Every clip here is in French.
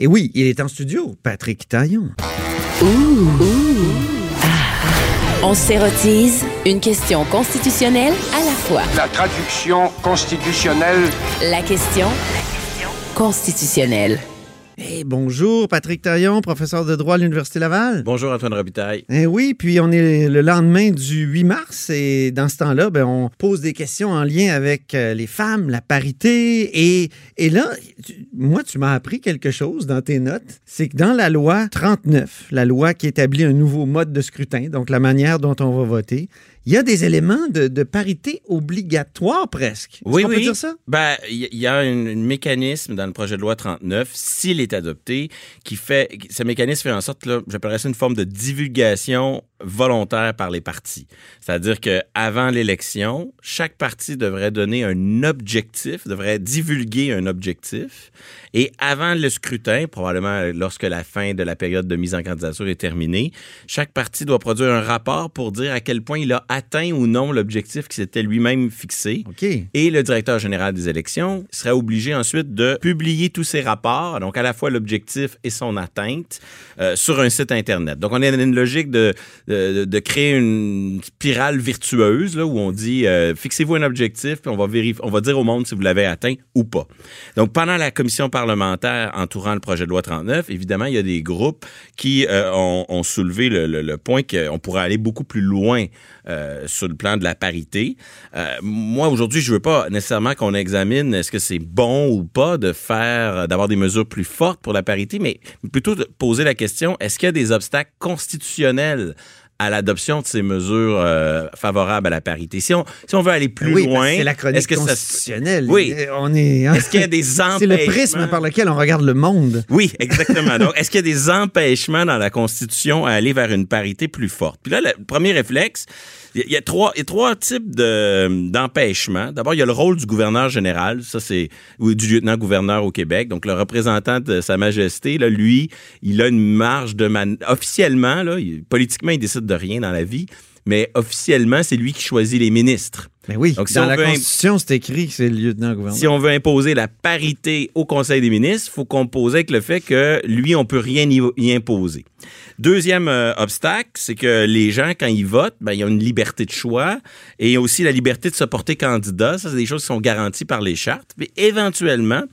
Et oui, il est en studio, Patrick Taillon. On s'érotise une question constitutionnelle à la fois. La traduction constitutionnelle. La question constitutionnelle. Bonjour, Patrick Taillon, professeur de droit à l'Université Laval. Bonjour Antoine Robitaille. Eh oui, puis on est le lendemain du 8 mars et dans ce temps-là, ben, on pose des questions en lien avec euh, les femmes, la parité. Et, et là, tu- moi, tu m'as appris quelque chose dans tes notes. C'est que dans la loi 39, la loi qui établit un nouveau mode de scrutin, donc la manière dont on va voter, il y a des éléments de, de parité obligatoire presque. Oui, peut oui. dire ça? Ben, il y, y a un, un mécanisme dans le projet de loi 39, s'il est adopté, qui fait, ce mécanisme fait en sorte, là, j'appellerais ça une forme de divulgation volontaire par les partis. C'est-à-dire que avant l'élection, chaque parti devrait donner un objectif, devrait divulguer un objectif, et avant le scrutin, probablement lorsque la fin de la période de mise en candidature est terminée, chaque parti doit produire un rapport pour dire à quel point il a atteint ou non l'objectif qui s'était lui-même fixé. OK. Et le directeur général des élections serait obligé ensuite de publier tous ces rapports, donc à la fois l'objectif et son atteinte, euh, sur un site Internet. Donc on est dans une logique de, de, créer une spirale virtueuse là, où on dit euh, fixez-vous un objectif, puis on va, vérifier, on va dire au monde si vous l'avez atteint ou pas. Donc pendant la commission parlementaire entourant le projet de loi 39, évidemment, il y a des groupes qui euh, ont, soulevé le, point qu'on pourrait aller beaucoup plus loin euh, sur le plan de la parité. Moi, aujourd'hui, je veux pas nécessairement qu'on examine est-ce que c'est bon ou pas de faire, d'avoir des mesures plus fortes pour la parité, mais plutôt de poser la question, est-ce qu'il y a des obstacles constitutionnels à l'adoption de ces mesures euh, favorables à la parité. Si on, si on veut aller plus oui, loin, c'est la chronique est-ce que ça constitutionnelle? Oui. On est, hein, Est-ce qu'il y a des C'est empêchements? le prisme par lequel on regarde le monde. Oui, exactement. Donc, est-ce qu'il y a des empêchements dans la Constitution à aller vers une parité plus forte? Puis là, le premier réflexe, il y a- il y a trois, il y a trois types de, d'empêchements. D'abord, il y a le rôle du gouverneur général. Ça, c'est, ou du lieutenant-gouverneur au Québec. Donc, le représentant de Sa Majesté, là, lui, il a une marge de man... Officiellement, là, il- politiquement, il décide de rien dans la vie. Mais officiellement, c'est lui qui choisit les ministres. Mais oui, Donc, si dans on la veut Constitution, c'est écrit que c'est le lieutenant-gouverneur. Si on veut imposer la parité au Conseil des ministres, il faut composer avec le fait que lui, on peut rien y imposer. Deuxième euh, obstacle, c'est que les gens, quand ils votent, ben, ils ont une liberté de choix et aussi la liberté de se porter candidat. Ça, c'est des choses qui sont garanties par les chartes. Mais éventuellement,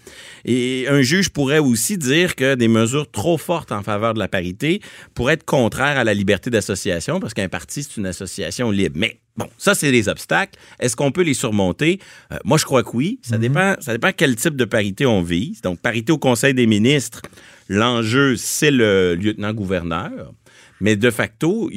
et un juge pourrait aussi dire que des mesures trop fortes en faveur de la parité pourraient être contraires à la liberté d'association parce qu'un parti, c'est une association libre. Mais Bon, ça, c'est les obstacles. Est-ce qu'on peut les surmonter? Euh, moi, je crois que oui. Ça, dépend, ça dépend quel type de parité on vise. Donc, parité au Conseil des ministres, l'enjeu, c'est le lieutenant-gouverneur. Mais de facto,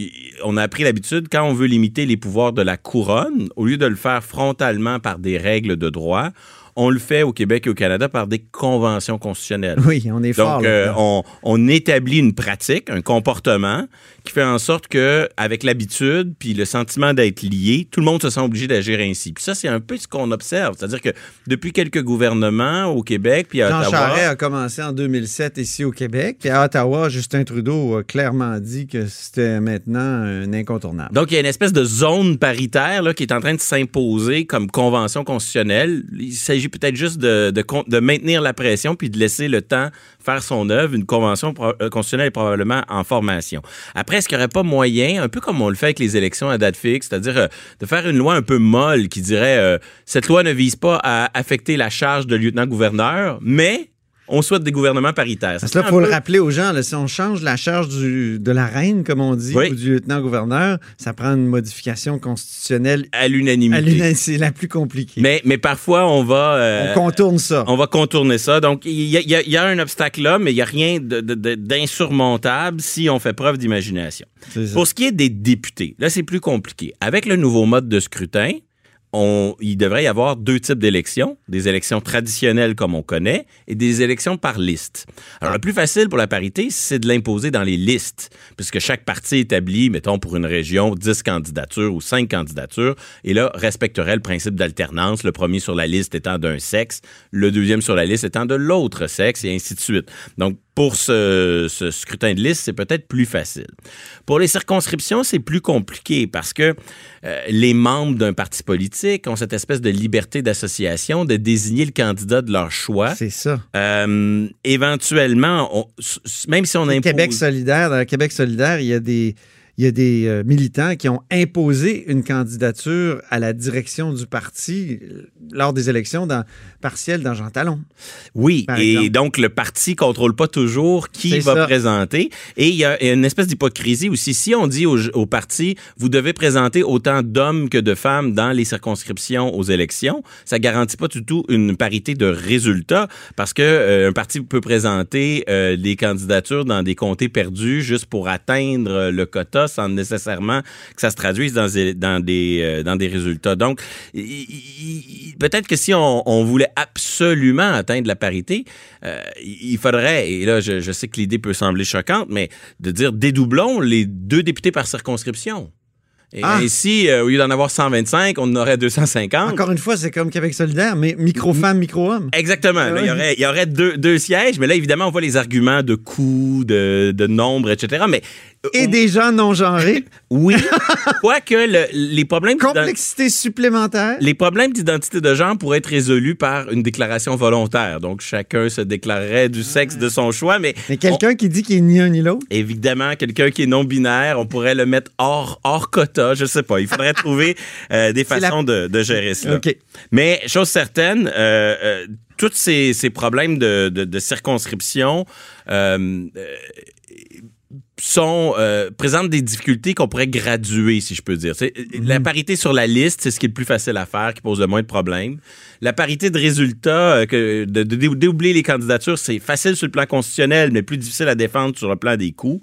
on a pris l'habitude, quand on veut limiter les pouvoirs de la couronne, au lieu de le faire frontalement par des règles de droit, on le fait au Québec et au Canada par des conventions constitutionnelles. Oui, on est fort. Donc, euh, on, on établit une pratique, un comportement qui fait en sorte que, avec l'habitude puis le sentiment d'être lié, tout le monde se sent obligé d'agir ainsi. Puis ça, c'est un peu ce qu'on observe. C'est-à-dire que depuis quelques gouvernements au Québec puis à Jean Ottawa, Charest a commencé en 2007 ici au Québec. Puis à Ottawa, Justin Trudeau a clairement dit que c'était maintenant un incontournable. Donc, il y a une espèce de zone paritaire là, qui est en train de s'imposer comme convention constitutionnelle. Il s'agit peut-être juste de, maintenir la pression puis de laisser le temps faire son œuvre. Une convention euh, constitutionnelle est probablement en formation. Après, est-ce qu'il n'y aurait pas moyen, un peu comme on le fait avec les élections à date fixe, c'est-à-dire euh, de faire une loi un peu molle qui dirait euh, cette loi ne vise pas à affecter la charge de lieutenant-gouverneur, mais on souhaite des gouvernements paritaires. Parce que là, il faut le rappeler aux gens, là, si on change la charge du- de la reine, comme on dit, Oui. ou du lieutenant-gouverneur, ça prend une modification constitutionnelle. à l'unanimité. C'est la plus compliquée. Mais, mais parfois, on va... euh, on contourne ça. On va contourner ça. Donc, il y y a- il y a un obstacle là, mais il n'y a rien d'insurmontable si on fait preuve d'imagination. Pour ce qui est des députés, là, c'est plus compliqué. Avec le nouveau mode de scrutin, on, il devrait y avoir deux types d'élections, des élections traditionnelles comme on connaît et des élections par liste. Alors, le plus facile pour la parité, c'est de l'imposer dans les listes, puisque chaque parti établit, mettons, pour une région, 10 candidatures ou 5 candidatures, et là, respecterait le principe d'alternance, le premier sur la liste étant d'un sexe, le deuxième sur la liste étant de l'autre sexe, et ainsi de suite. Donc, pour ce, ce scrutin de liste, c'est peut-être plus facile. Pour les circonscriptions, c'est plus compliqué parce que euh, les membres d'un parti politique ont cette espèce de liberté d'association de désigner le candidat de leur choix. C'est ça. Euh, éventuellement, on- même si on impose... Québec solidaire, dans Québec solidaire, il y a des, il y a des euh, militants qui ont imposé une candidature à la direction du parti euh, lors des élections dans, partielles dans Jean Talon. Oui, et exemple. donc le parti contrôle pas toujours qui va ça. présenter. Et il y a une espèce d'hypocrisie aussi. Si on dit au, au parti, vous devez présenter autant d'hommes que de femmes dans les circonscriptions aux élections, ça garantit pas du tout une parité de résultats parce que euh, un parti peut présenter euh, des candidatures dans des comtés perdus juste pour atteindre le quota sans nécessairement que ça se traduise dans des, dans des, euh, résultats. Donc, peut-être que si on, voulait absolument atteindre la parité, euh, il faudrait, et là, je, je sais que l'idée peut sembler choquante, mais de dire dédoublons les deux députés par circonscription. Et Ah. ainsi, euh, au lieu d'en avoir 125, on en aurait 250. Encore une fois, c'est comme Québec solidaire, mais micro-femme, micro-homme. Exactement. Là, Ah il y aurait, il y aurait deux, deux sièges, mais là, évidemment, on voit les arguments de coût, de, de nombre, etc. Mais Et des gens non genrés. oui, quoique le- les problèmes Complexité supplémentaire. les problèmes d'identité de genre pourraient être résolus par une déclaration volontaire. Donc, chacun se déclarerait du sexe de son choix, mais Mais quelqu'un qui dit qu'il est ni un ni l'autre. Évidemment, quelqu'un qui est non-binaire, on pourrait le mettre hors, hors quota, je sais pas. Il faudrait trouver euh, des la- façons de, de gérer cela. Mais chose certaine, euh, euh, tous ces, ces problèmes de, de, de circonscription sont euh, présentent des difficultés qu'on pourrait graduer, si je peux dire. C'est- La parité sur la liste, c'est ce qui est le plus facile à faire, qui pose le moins de problèmes. La parité de résultats, euh, que de, de les candidatures, c'est facile sur le plan constitutionnel, mais plus difficile à défendre sur le plan des coûts.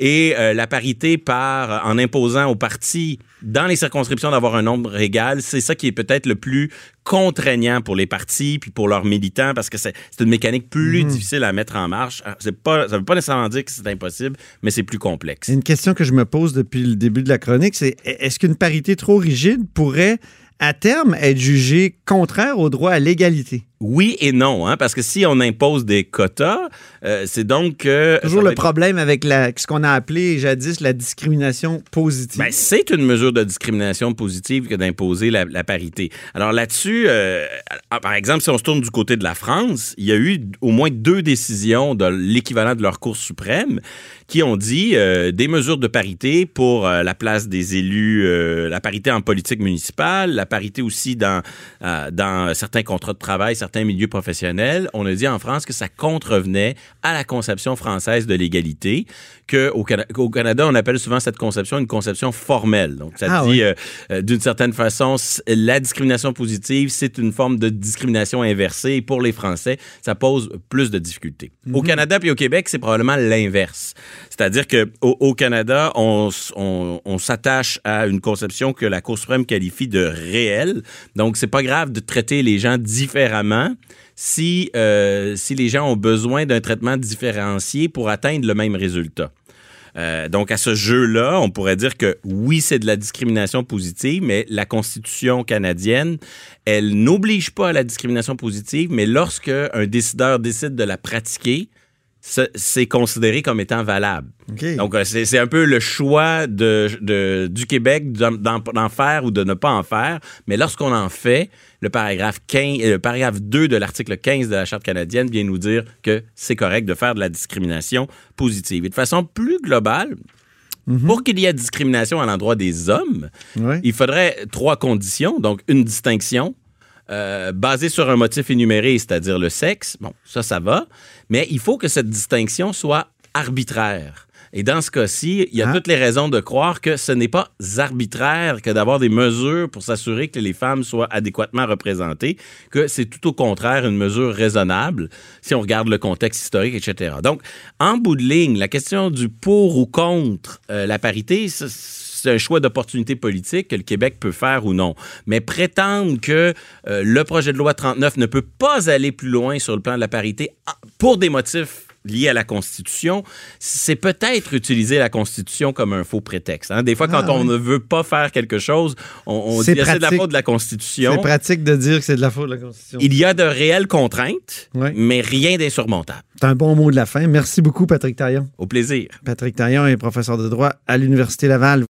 Et euh, la parité par en imposant aux partis dans les circonscriptions d'avoir un nombre égal, c'est ça qui est peut-être le plus contraignant pour les partis puis pour leurs militants parce que c'est c'est une mécanique plus difficile à mettre en marche. C'est pas, ça veut pas nécessairement dire que c'est impossible, mais c'est plus complexe. Une question que je me pose depuis le début de la chronique, c'est est-ce qu'une parité trop rigide pourrait à terme être jugée contraire au droit à l'égalité? Oui et non, hein, parce que si on impose des quotas, euh, c'est donc Toujours le être- problème avec la, ce qu'on a appelé jadis la discrimination positive. Ben, c'est une mesure de discrimination positive que d'imposer la, la parité. Alors là-dessus, euh, ah, par exemple, si on se tourne du côté de la France, il y a eu au moins deux décisions de l'équivalent de leur Cour suprême qui ont dit euh, des mesures de parité pour la place des élus, la parité en politique municipale, la parité aussi dans, dans certains contrats de travail, certains milieux professionnels. On a dit en France que ça contrevenait à la conception française de l'égalité, que au, Cana- qu'au Canada, on appelle souvent cette conception une conception formelle. Donc, ça Ah dit, oui. euh, euh, d'une certaine façon, la discrimination positive, c'est une forme de discrimination inversée. Et pour les Français, ça pose plus de difficultés. Au Canada puis au Québec, c'est probablement l'inverse. C'est-à-dire que au, Canada, on, on, on s'attache à une conception que la Cour suprême qualifie de réelle. Donc, c'est pas grave de traiter les gens différemment si, euh, si les gens ont besoin d'un traitement différencié pour atteindre le même résultat. Euh, donc, à ce jeu-là, on pourrait dire que oui, c'est de la discrimination positive, mais la Constitution canadienne, elle n'oblige pas à la discrimination positive, mais lorsque un décideur décide de la pratiquer, c'est considéré comme étant valable. Donc, euh, c'est un peu le choix de, de- du Québec d'en- faire ou de ne pas en faire. Mais lorsqu'on en fait, le paragraphe, 15, euh, le paragraphe 2 de l'article 15 de la Charte canadienne vient nous dire que c'est correct de faire de la discrimination positive. Et de façon plus globale, pour qu'il y ait discrimination à l'endroit des hommes, il faudrait trois conditions. Donc, une distinction euh, basée sur un motif énuméré, c'est-à-dire le sexe. Bon, ça, ça va. Mais il faut que cette distinction soit arbitraire. Et dans ce cas-ci, il y a Ah. toutes les raisons de croire que ce n'est pas arbitraire que d'avoir des mesures pour s'assurer que les femmes soient adéquatement représentées, que c'est tout au contraire une mesure raisonnable si on regarde le contexte historique, etc. Donc, en bout de ligne, la question du pour ou contre euh, la parité, c'est un choix d'opportunité politique que le Québec peut faire ou non. Mais prétendre que euh, le projet de loi 39 ne peut pas aller plus loin sur le plan de la parité ah, pour des motifs liés à la Constitution, c'est peut-être utiliser la Constitution comme un faux prétexte. hein. Des fois, quand Ah, on oui. ne veut pas faire quelque chose, on, on dit Ah, c'est de la faute de la Constitution. C'est pratique de dire que c'est de la faute de la Constitution. Il y a de réelles contraintes, mais rien d'insurmontable. C'est un bon mot de la fin. Merci beaucoup, Patrick Taillon. Au plaisir. Patrick Taillon est professeur de droit à l'Université Laval.